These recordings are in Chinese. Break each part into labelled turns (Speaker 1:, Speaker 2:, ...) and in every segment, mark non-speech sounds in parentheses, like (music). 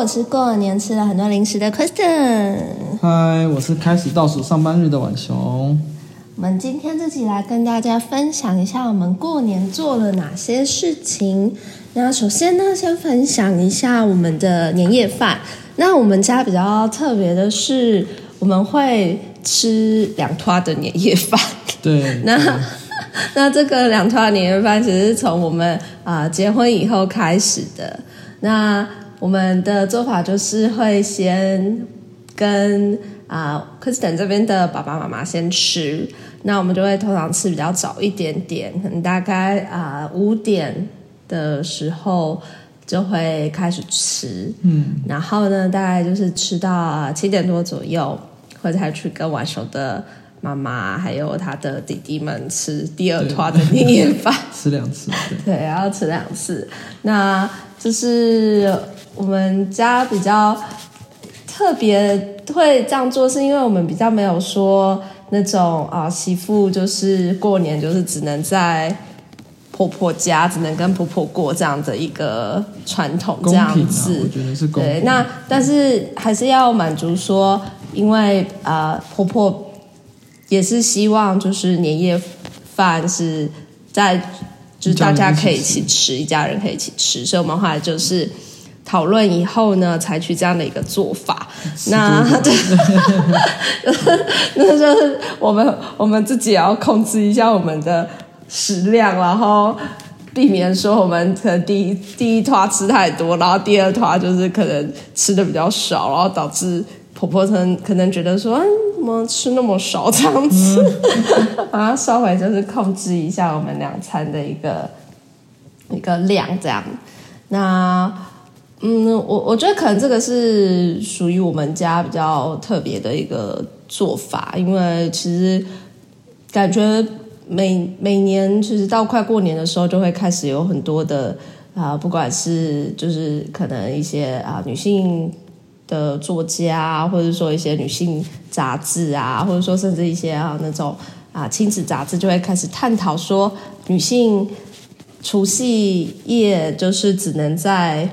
Speaker 1: 我是过年吃了很多零食的 Kristen。
Speaker 2: 嗨，我是开始倒数上班日的晚熊。
Speaker 1: 我们今天自己来跟大家分享一下我们过年做了哪些事情。那首先呢，先分享一下我们的年夜饭。那我们家比较特别的是，我们会吃两坨的年夜饭。
Speaker 2: 对，(laughs)
Speaker 1: 那那这个两团年夜饭其实是从我们啊结婚以后开始的。那我们的做法就是会先跟啊 k r i s t e n 这边的爸爸妈妈先吃，那我们就会通常吃比较早一点点，可能大概啊五点的时候就会开始吃，嗯，然后呢大概就是吃到七点多左右，会再去跟晚熟的妈妈还有他的弟弟们吃第二团的年夜饭，(laughs)
Speaker 2: 吃两次，
Speaker 1: 对，然后吃两次，那就是。我们家比较特别会这样做，是因为我们比较没有说那种啊，媳妇就是过年就是只能在婆婆家，只能跟婆婆过这样的一个传统这样子。
Speaker 2: 我觉得是公
Speaker 1: 对，那但是还是要满足说，因为啊，婆婆也是希望就是年夜饭是在就是大家可以一起吃，一家人可以一起吃，所以我们后来就是。讨论以后呢，采取这样的一个做法。(laughs) 那 (laughs) 那就是我们我们自己也要控制一下我们的食量，然后避免说我们可能第一第一团吃太多，然后第二团就是可能吃的比较少，然后导致婆婆可能可能觉得说，嗯，怎么吃那么少这样子，然后稍微就是控制一下我们两餐的一个一个量这样。那。嗯，我我觉得可能这个是属于我们家比较特别的一个做法，因为其实感觉每每年其实到快过年的时候，就会开始有很多的啊，不管是就是可能一些啊女性的作家，或者说一些女性杂志啊，或者说甚至一些啊那种啊亲子杂志，就会开始探讨说女性除夕夜就是只能在。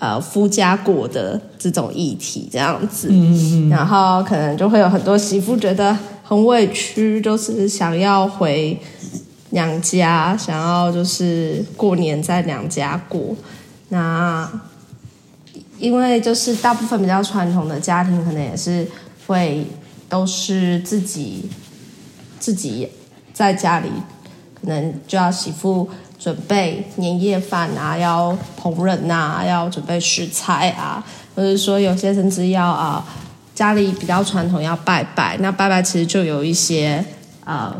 Speaker 1: 呃，夫家过的这种议题这样子，然后可能就会有很多媳妇觉得很委屈，就是想要回娘家，想要就是过年在娘家过。那因为就是大部分比较传统的家庭，可能也是会都是自己自己在家里，可能就要媳妇。准备年夜饭啊，要烹饪呐，要准备食材啊，或者说有些甚至要啊，家里比较传统要拜拜，那拜拜其实就有一些呃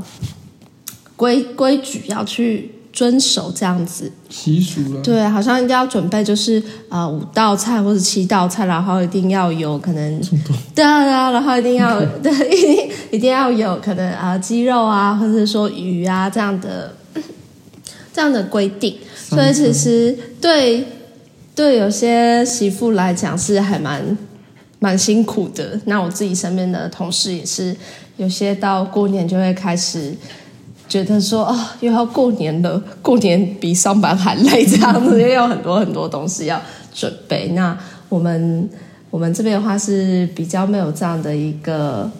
Speaker 1: 规规矩要去遵守这样子
Speaker 2: 习俗了。
Speaker 1: 对，好像一定要准备就是啊五道菜或者七道菜，然后一定要有可能对啊对啊，然后一定要 (laughs) 对一定一定要有可能啊鸡肉啊，或者说鱼啊这样的。这样的规定，所以其实对对有些媳妇来讲是还蛮蛮辛苦的。那我自己身边的同事也是，有些到过年就会开始觉得说啊，又要过年了，过年比上班还累，这样子，因为有很多很多东西要准备。那我们我们这边的话是比较没有这样的一个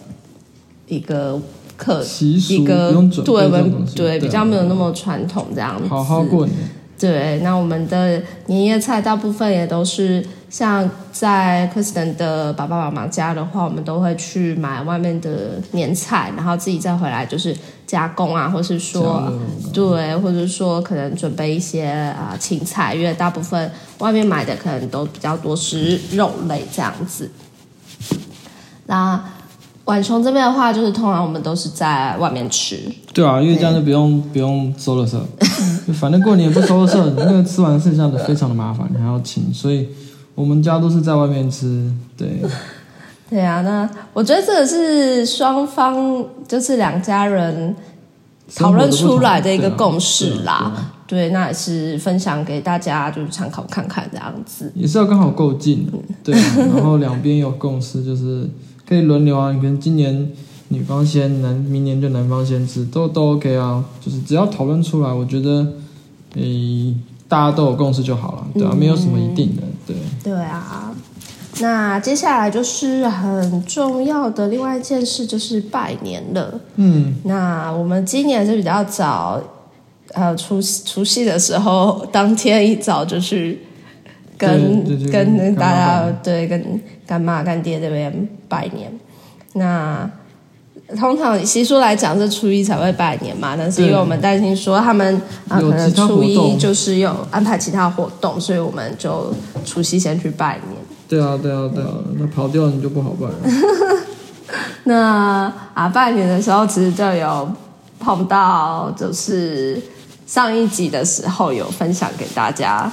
Speaker 1: 一个。可一个对我们对比较没有那么传统这样子，
Speaker 2: 好好过年。
Speaker 1: 对，那我们的年夜菜大部分也都是像在 Kristen 的爸爸妈妈家的话，我们都会去买外面的年菜，然后自己再回来就是加工啊，或是说对，或者说可能准备一些啊青菜，因为大部分外面买的可能都比较多是肉类这样子。那。晚虫这边的话，就是通常我们都是在外面吃。
Speaker 2: 对啊，因为这样就不用不用收了色，(laughs) 反正过年不收了色，那个吃完剩下的非常的麻烦，你还要清，所以我我们家都是在外面吃，对，(laughs)
Speaker 1: 对啊，那我觉得这个是双方就是两家人讨论出来的一个共识啦。对，那也是分享给大家，就是参考看看这样子。
Speaker 2: 也是要刚好够近，对，然后两边有共识，就是可以轮流啊。你可能今年女方先，男明年就男方先吃，都都 OK 啊。就是只要讨论出来，我觉得，诶，大家都有共识就好了，对啊，没有什么一定的，对。
Speaker 1: 对啊，那接下来就是很重要的另外一件事，就是拜年了。
Speaker 2: 嗯，
Speaker 1: 那我们今年是比较早。呃，除除夕的时候，当天一早就去跟跟大家对跟干妈干爹这边拜年。那通常习俗来讲是初一才会拜年嘛，但是因为我们担心说他们啊可能初一就是有安排其他活动，所以我们就除夕先去拜年。
Speaker 2: 对啊，对啊，对啊，那跑掉你就不好拜了。(laughs)
Speaker 1: 那啊，拜年的时候其实就有碰到，就是。上一集的时候有分享给大家，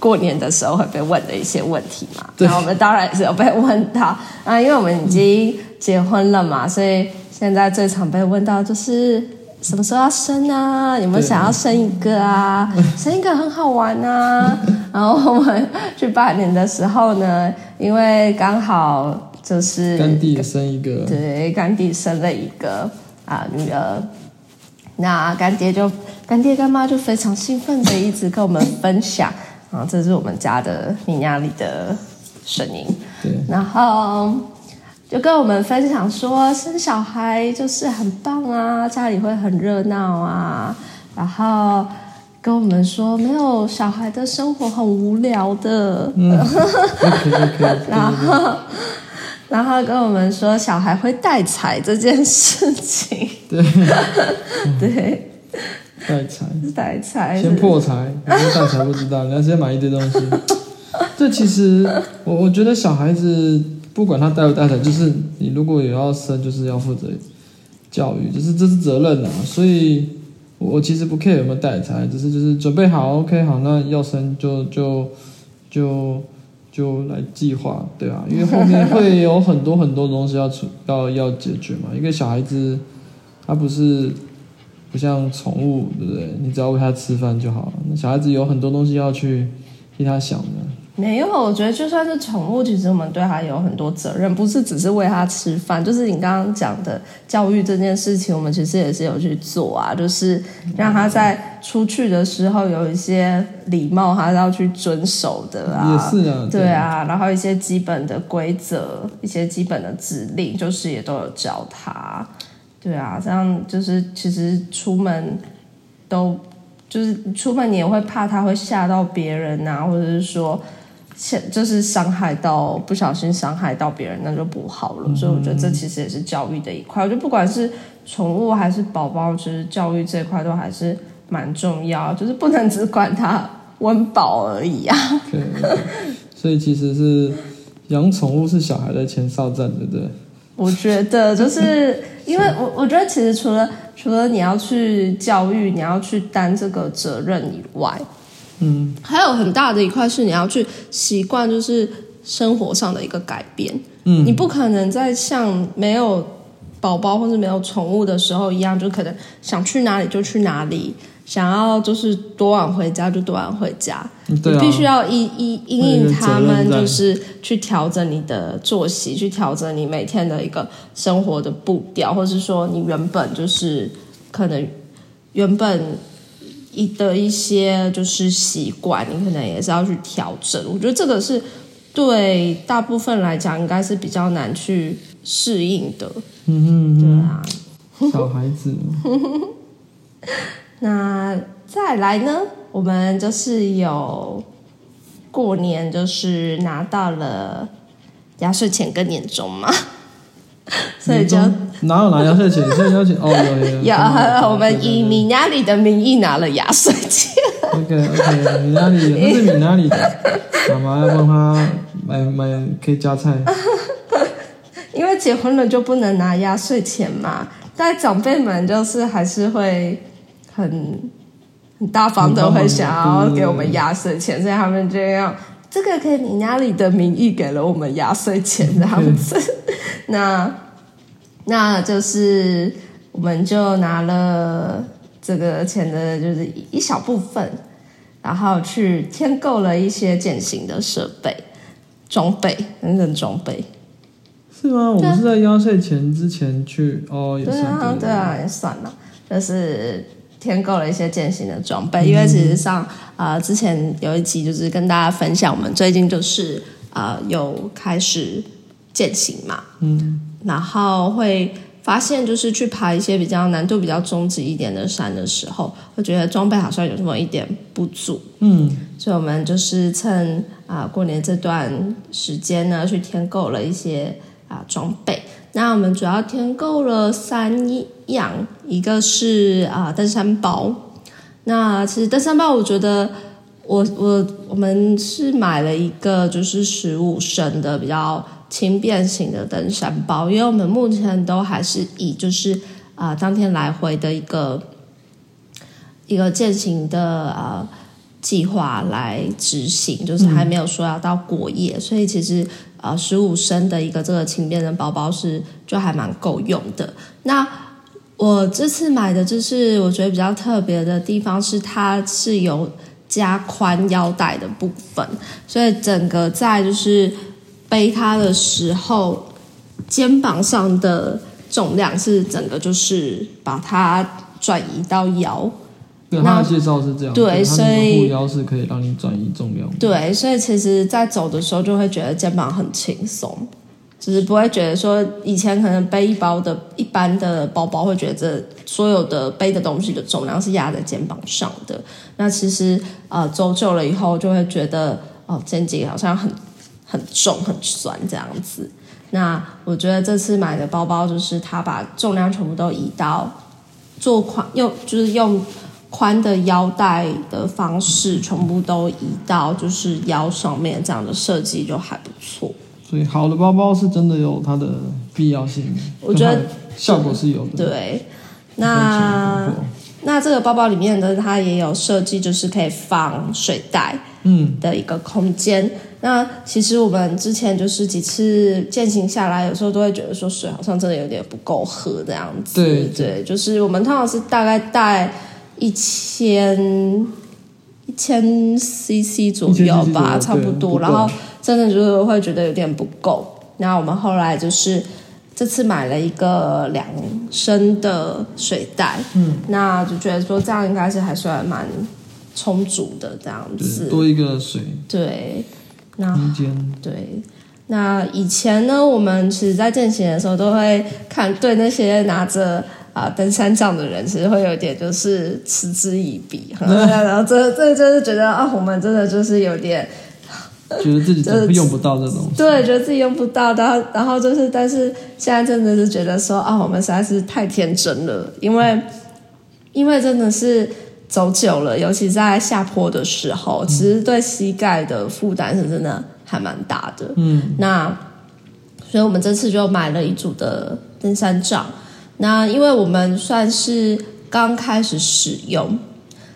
Speaker 1: 过年的时候会被问的一些问题嘛？那我们当然是有被问到 (laughs) 啊，因为我们已经结婚了嘛，所以现在最常被问到就是什么时候要生啊？有没有想要生一个啊？生一个很好玩啊！(laughs) 然后我们去拜年的时候呢，因为刚好就是
Speaker 2: 干弟生一个，
Speaker 1: 对，干弟生了一个啊女儿。那干爹就干爹干妈就非常兴奋的一直跟我们分享啊，这是我们家的米亚里的声音。
Speaker 2: 对，
Speaker 1: 然后就跟我们分享说，生小孩就是很棒啊，家里会很热闹啊。然后跟我们说，没有小孩的生活很无聊的。(laughs)
Speaker 2: 嗯。
Speaker 1: 然后。然后跟我们说小孩会带财这件事情，
Speaker 2: 对 (laughs)
Speaker 1: 对，
Speaker 2: 带财
Speaker 1: 带财
Speaker 2: 先破财，然后带财不知道，你要先买一堆东西。(laughs) 这其实我我觉得小孩子不管他带不带财，就是你如果有要生，就是要负责教育，就是这是责任啊。所以我其实不 care 有没有带财，只是就是准备好 OK 好，那要生就就就。就来计划，对啊，因为后面会有很多很多东西要出要要解决嘛。一个小孩子，他不是不像宠物，对不对？你只要喂它吃饭就好了。那小孩子有很多东西要去替他想的。
Speaker 1: 没有，我觉得就算是宠物，其实我们对它有很多责任，不是只是喂它吃饭。就是你刚刚讲的教育这件事情，我们其实也是有去做啊，就是让它在出去的时候有一些礼貌，还是要去遵守的啊。
Speaker 2: 也是啊，
Speaker 1: 对啊，然后一些基本的规则，一些基本的指令，就是也都有教他。对啊，这样就是其实出门都就是出门，你也会怕他会吓到别人啊，或者是说。就是伤害到不小心伤害到别人，那就不好了。所以我觉得这其实也是教育的一块。我觉得不管是宠物还是宝宝，其实教育这一块都还是蛮重要。就是不能只管它温饱而已啊。
Speaker 2: 对，所以其实是养宠物是小孩的前哨战，对不对？
Speaker 1: 我觉得就是因为我我觉得其实除了除了你要去教育，你要去担这个责任以外。
Speaker 2: 嗯，
Speaker 1: 还有很大的一块是你要去习惯，就是生活上的一个改变。嗯，你不可能再像没有宝宝或者没有宠物的时候一样，就可能想去哪里就去哪里，想要就是多晚回家就多晚回家。
Speaker 2: 你
Speaker 1: 必须要一一因应他们，就是去调整你的作息，去调整你每天的一个生活的步调，或是说你原本就是可能原本。一的一些就是习惯，你可能也是要去调整。我觉得这个是对大部分来讲，应该是比较难去适应的。
Speaker 2: 嗯
Speaker 1: 嗯，对啊，
Speaker 2: 小孩子。(laughs)
Speaker 1: 那再来呢？我们就是有过年，就是拿到了压岁钱跟年终嘛。(laughs) 所以就
Speaker 2: 哪有拿压岁钱？压岁钱哦，有有
Speaker 1: 有。(laughs) 我们以米亚里的名义拿了压岁钱。
Speaker 2: OK OK，米亚里那是米亚里的，妈妈要帮他买买可以加菜。
Speaker 1: 结婚了就不能拿压岁钱嘛，但长辈们就是还是会很很大方的会想要给我们压岁钱，所以他们就要这个可以你家里的名义给了我们压岁钱这样子，那那就是我们就拿了这个钱的，就是一小部分，然后去添购了一些践行的设备、装备等等装备。
Speaker 2: 是吗？我们是在压岁钱之前去哦，
Speaker 1: 对啊，
Speaker 2: 对
Speaker 1: 对啊，也算了，就是添购了一些践行的装备，因为其实上啊、呃之前有一集就是跟大家分享，我们最近就是啊、呃有开始践行嘛，
Speaker 2: 嗯，
Speaker 1: 然后会发现就是去爬一些比较难度比较中级一点的山的时候，会觉得装备好像有这么一点不足，
Speaker 2: 嗯，
Speaker 1: 所以我们就是趁啊、过年这段时间呢，去添购了一些啊、装备。那我们主要添购了三样，一个是啊、登山包。那其实登山包，我觉得我我我们是买了一个就是十五升的比较轻便型的登山包，因为我们目前都还是以就是啊、当天来回的一个一个践行的呃计划来执行，就是还没有说要到过夜，所以其实呃十五升的一个这个轻便的包包是就还蛮够用的。那我这次买的就是我觉得比较特别的地方是它是有加宽腰带的部分，所以整个在就是背它的时候，肩膀上的重量是整个就是把它转移到腰。
Speaker 2: 对，
Speaker 1: 那
Speaker 2: 他的介绍是这样，
Speaker 1: 对所以
Speaker 2: 护腰是可以让你转移重量的，
Speaker 1: 对，所以其实，在走的时候就会觉得肩膀很轻松，只是不会觉得说以前可能背一包的一般的包包会觉得所有的背的东西的重量是压在肩膀上的。那其实呃走久了以后就会觉得哦肩颈好像很很重很酸这样子。那我觉得这次买的包包就是它把重量全部都移到做宽用就是用宽的腰带的方式，全部都移到就是腰上面，这样的设计就还不错。
Speaker 2: 所以好的包包是真的有它的必要性，
Speaker 1: 我觉得
Speaker 2: 效果是有的。
Speaker 1: 对，那那这个包包里面的，它也有设计，就是可以放水袋
Speaker 2: 嗯，
Speaker 1: 的一个空间。那其实我们之前就是几次践行下来，有时候都会觉得说水好像真的有点不够喝这样子。
Speaker 2: 对
Speaker 1: 对，就是我们通常是大概带一千一千 CC 左右
Speaker 2: 1000 cc
Speaker 1: 吧，差不多。
Speaker 2: 不
Speaker 1: 然后真的就是会觉得有点不够。那我们后来就是这次买了一个两升的水袋，
Speaker 2: 嗯，
Speaker 1: 那就觉得说这样应该是还算蛮充足的这样，子。
Speaker 2: 多一个水
Speaker 1: 对，那
Speaker 2: 空间，
Speaker 1: 对，那以前呢，我们其实在践行的时候都会看对那些拿着啊、登山杖的人，其实会有点就是嗤之以鼻，(laughs) 然后这这就是觉得啊，我们真的就是有点
Speaker 2: 觉得自己怎么用不到这种？
Speaker 1: 对，觉得自己用不到，然后然后就是，但是现在真的是觉得说啊，我们实在是太天真了，因为因为真的是走久了，尤其在下坡的时候，其实对膝盖的负担是真的还蛮大的。
Speaker 2: 嗯，
Speaker 1: 那所以我们这次就买了一组的登山杖。那因为我们算是刚开始使用，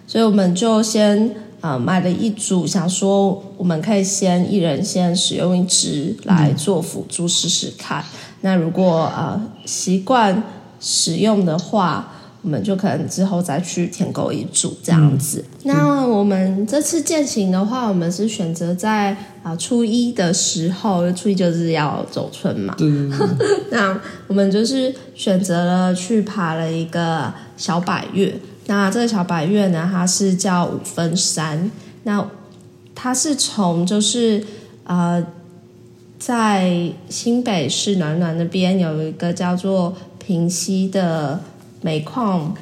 Speaker 1: 所以我们就先呃买了一组，想说我们可以先一人先使用一支来做辅助试试看。那如果呃习惯使用的话，我们就可能之后再去舔狗一组这样子。那我们这次践行的话，我们是选择在啊、呃初一的时候，初一就是要走春嘛，(laughs) 那我们就是选择了去爬了一个小百岳。那这个小百岳呢，它是叫五分山。那它是从就是呃，在新北市暖暖那边有一个叫做平溪的煤矿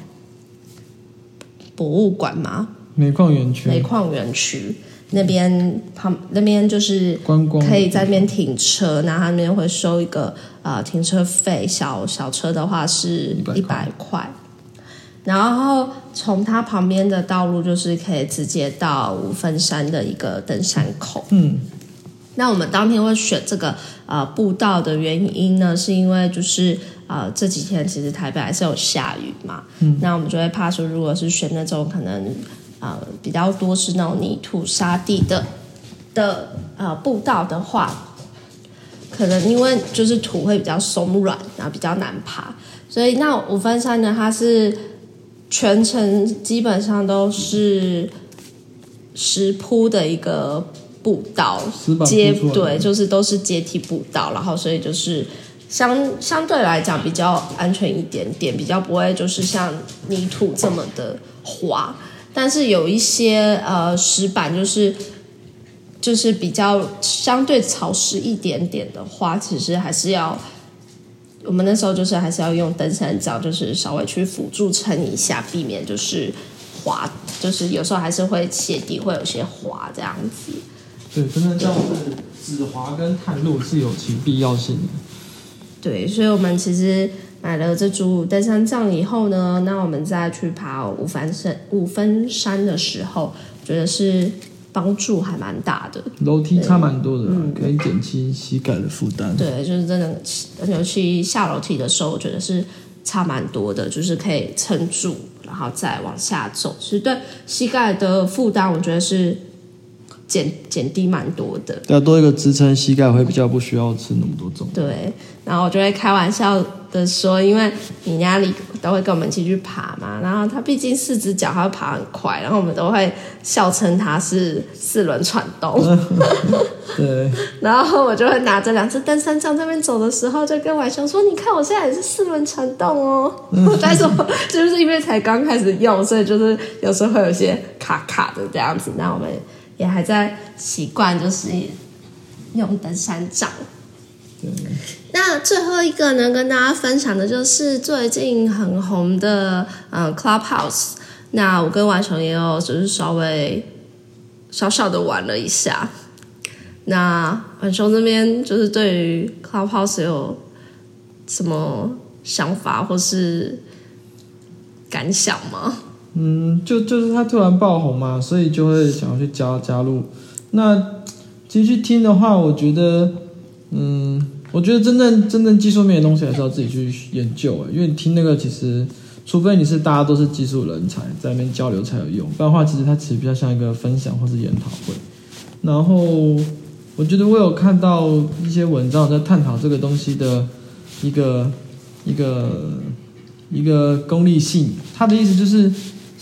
Speaker 1: 博物馆吗，
Speaker 2: 煤矿园区。
Speaker 1: 煤矿园区。那边旁那边就是
Speaker 2: 观光。
Speaker 1: 可以在那边停车，那他那边会收一个呃停车费，小小车的话是一百块。然后从它旁边的道路就是可以直接到五分山的一个登山口。
Speaker 2: 嗯，
Speaker 1: 那我们当天会选这个呃步道的原因呢，是因为就是呃这几天其实台北还是有下雨嘛，嗯，那我们就会怕说，如果是选那种可能呃比较多是那种泥土沙地的的呃步道的话，可能因为就是土会比较松软，然后比较难爬，所以那五分山呢，它是全程基本上都是石铺的一个步道，阶对，就是都是阶梯步道，然后所以就是相相对来讲比较安全一点点，比较不会就是像泥土这么的滑。但是有一些呃石板就是就是比较相对潮湿一点点的话，其实还是要我们那时候就是还是要用登山杖，就是稍微去辅助撑一下，避免就是滑，就是有时候还是会鞋底会有些滑这样子。
Speaker 2: 对，真的这样是止滑跟探路是有其必要性的。
Speaker 1: 对，所以我们其实买了这组登山杖以后呢，那我们再去爬五分山五分山的时候，觉得是帮助还蛮大的。
Speaker 2: 楼梯差蛮多的啦，可以减轻膝盖的负担。
Speaker 1: 对，就是真的，尤其下楼梯的时候，我觉得是差蛮多的，就是可以撑住，然后再往下走。其实对膝盖的负担，我觉得是减减低蛮多的。
Speaker 2: 要多一个支撑，膝盖会比较不需要吃那么多重。
Speaker 1: 对，然后我就会开玩笑的说，因为你家里都会跟我们一起去爬嘛，然后他毕竟四只脚，他会爬很快，然后我们都会笑称他是四轮传动。(laughs)
Speaker 2: 对，(laughs)
Speaker 1: 然后我就会拿着两只登山杖这边走的时候，就跟婉雄说：“你看我现在也是四轮传动哦。(laughs) 但是我就是因为才刚开始用，所以就是有时候会有些卡卡的这样子。那我们也还在习惯，就是用登山杖。
Speaker 2: 对，
Speaker 1: 那最后一个呢，跟大家分享的就是最近很红的嗯 Clubhouse。那我跟婉雄也有就是稍微小小的玩了一下。那婉雄这边就是对于 Clubhouse 有什么想法或是感想吗？
Speaker 2: 嗯，就就是他突然爆红嘛，所以就会想要去加加入。那其实去听的话，我觉得，嗯，我觉得真正真正技术面的东西还是要自己去研究，因为你听那个其实，除非你是大家都是技术人才在那边交流才有用，不然的话，其实它其实比较像一个分享或是研讨会。然后我觉得我有看到一些文章在探讨这个东西的一个一个一个功利性，他的意思就是。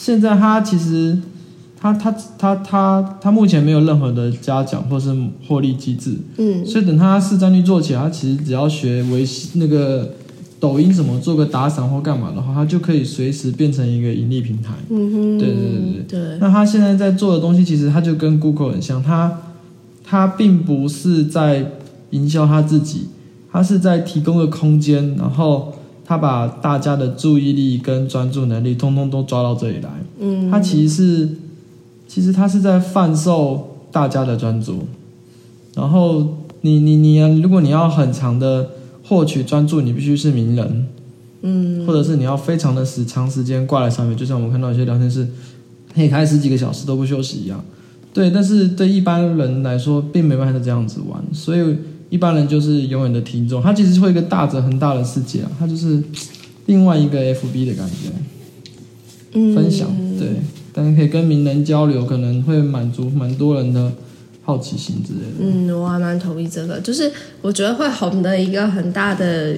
Speaker 2: 现在他其实，他他他他他目前没有任何的嘉奖或是获利机制，
Speaker 1: 嗯。
Speaker 2: 所以等他市占率做起来，他其实只要学微那个抖音什么做个打赏或干嘛的话，他就可以随时变成一个盈利平台。
Speaker 1: 嗯哼，
Speaker 2: 对对对。
Speaker 1: 对。
Speaker 2: 那他现在在做的东西，其实他就跟 Google 很像，他他并不是在营销他自己，他是在提供个空间，然后他把大家的注意力跟专注能力通通都抓到这里来。
Speaker 1: 嗯，
Speaker 2: 他其实是，其实他是在贩售大家的专注。然后你你你，如果你要很长的获取专注，你必须是名人，
Speaker 1: 嗯
Speaker 2: 或者是你要非常的时长时间挂在上面，就像我们看到一些聊天室可以开十几个小时都不休息一样。对，但是对一般人来说，并没办法这样子玩，所以一般人就是永远的听众。他其实会一个大着很大的世界啊，他就是另外一个 FB 的感觉。
Speaker 1: 嗯
Speaker 2: 分享，对，但是可以跟名人交流，可能会满足蛮多人的好奇心之类的。
Speaker 1: 嗯，我还蛮同意这个，就是我觉得会红的一个很大的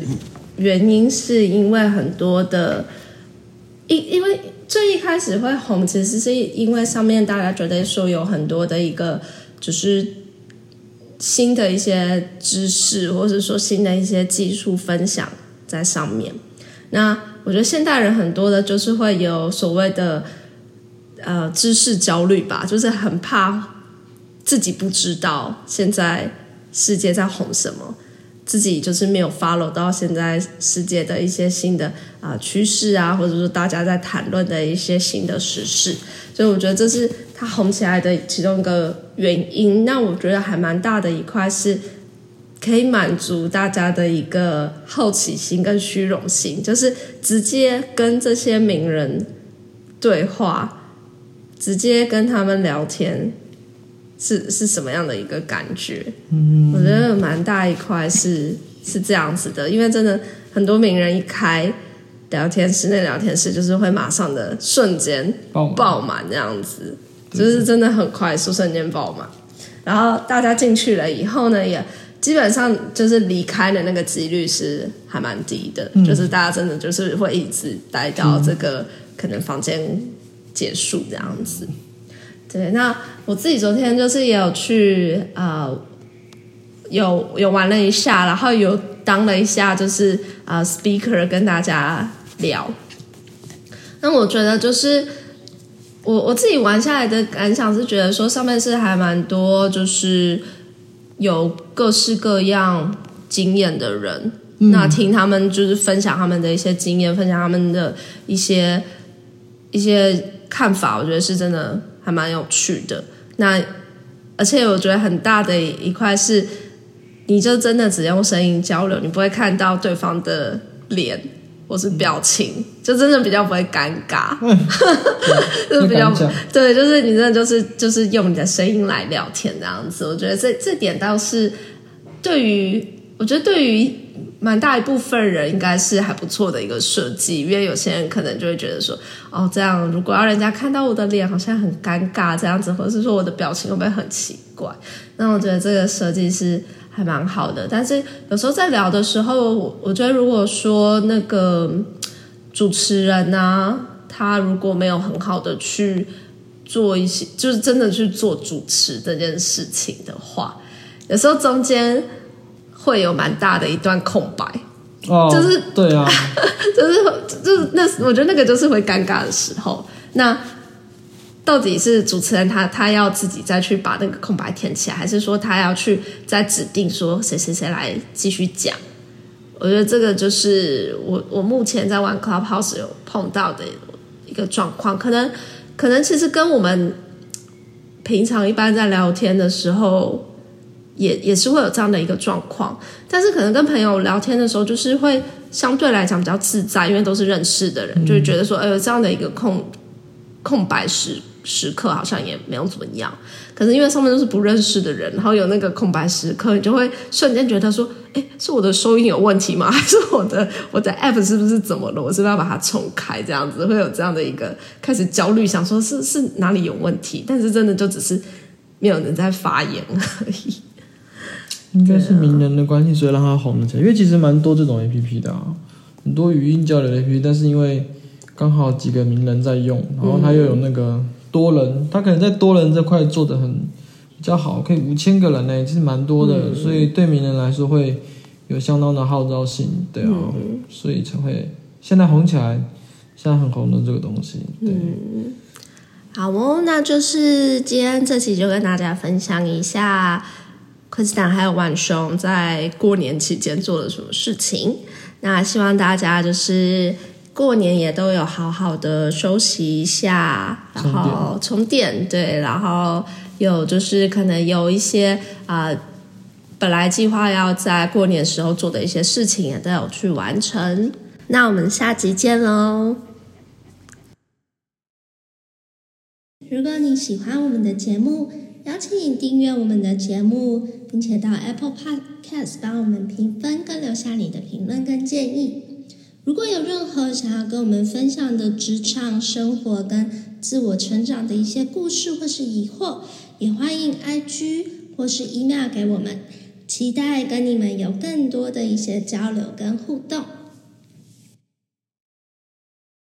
Speaker 1: 原因，是因为很多的，因因为最一开始会红，其实是因为上面大家觉得说有很多的一个就是新的一些知识，或者说新的一些技术分享在上面。那我觉得现代人很多的就是会有所谓的呃知识焦虑吧，就是很怕自己不知道现在世界在红什么，自己就是没有 follow 到现在世界的一些新的啊、趋势啊，或者说大家在谈论的一些新的时事，所以我觉得这是它红起来的其中一个原因。那我觉得还蛮大的一块是。可以满足大家的一个好奇心跟虚荣心，就是直接跟这些名人对话，直接跟他们聊天，是是什么样的一个感觉？嗯，我觉得蛮大一块是是这样子的，因为真的很多名人一开聊天室，那聊天室就是会马上的瞬间
Speaker 2: 爆满
Speaker 1: 爆满这样子，就是真的很快速，瞬间爆满。然后大家进去了以后呢，也基本上就是离开的那个几率是还蛮低的，就是大家真的就是会一直待到这个可能房间结束这样子。对，那我自己昨天就是也有去呃，有有玩了一下，然后有当了一下就是啊 speaker 跟大家聊。那我觉得就是我我自己玩下来的感想是觉得说上面是还蛮多就是有各式各样经验的人，那听他们就是分享他们的一些经验，分享他们的一些一些看法，我觉得是真的。还蛮有趣的，那而且我觉得很大的一块是，你就真的只用声音交流，你不会看到对方的脸或是表情，就真的比较不会尴尬，(laughs) 就是比较对，就是你真的就是就是用你的声音来聊天这样子，我觉得这这点倒是对于我觉得对于。蛮大一部分人应该是还不错的一个设计，因为有些人可能就会觉得说，哦，这样如果要人家看到我的脸，好像很尴尬这样子，或者是说我的表情会不会很奇怪？那我觉得这个设计是还蛮好的。但是有时候在聊的时候，我觉得如果说那个主持人呢，他如果没有很好的去做一些，就是真的去做主持这件事情的话，有时候中间。会有蛮大的一段空白，
Speaker 2: 哦，
Speaker 1: 就是
Speaker 2: 对啊，(laughs)
Speaker 1: 就是就是那我觉得那个就是会尴尬的时候。那到底是主持人他他要自己再去把那个空白填起来，还是说他要去再指定说谁谁谁来继续讲？我觉得这个就是我我目前在玩 Clubhouse 有碰到的一个状况，可能可能其实跟我们平常一般在聊天的时候。也也是会有这样的一个状况，但是可能跟朋友聊天的时候，就是会相对来讲比较自在，因为都是认识的人，就会觉得说，哎呦，这样的一个空空白时时刻好像也没有怎么样。可是因为上面都是不认识的人，然后有那个空白时刻，你就会瞬间觉得说，哎，是我的收音有问题吗？(laughs) 还是我的我的 app 是不是怎么了？我是不是要把它重开？这样子会有这样的一个开始焦虑，想说是是哪里有问题？但是真的就只是没有人在发言而已。(laughs)
Speaker 2: 应该是名人的关系，所以让他红了起来。因为其实蛮多这种 A P P 的啊，很多语音交流 A P P，但是因为刚好几个名人在用，然后他又有那个多人，他可能在多人这块做的很比较好，可以五千个人呢，其实蛮多的，所以对名人来说会有相当的号召性，对啊，所以才会现在红起来，现在很红的这个东西。对，
Speaker 1: 好哦，那就是今天这期就跟大家分享一下。昆斯坦还有万雄在过年期间做了什么事情？那希望大家就是过年也都有好好的休息一下，然后充电，对，然后有就是可能有一些啊，本来计划要在过年时候做的一些事情也都有去完成。那我们下集见喽！如果你喜欢我们的节目，邀请你订阅我们的节目，并且到 Apple Podcast 帮我们评分，跟留下你的评论跟建议。如果有任何想要跟我们分享的职场生活跟自我成长的一些故事或是疑惑，也欢迎 IG 或是 email 给我们，期待跟你们有更多的一些交流跟互动。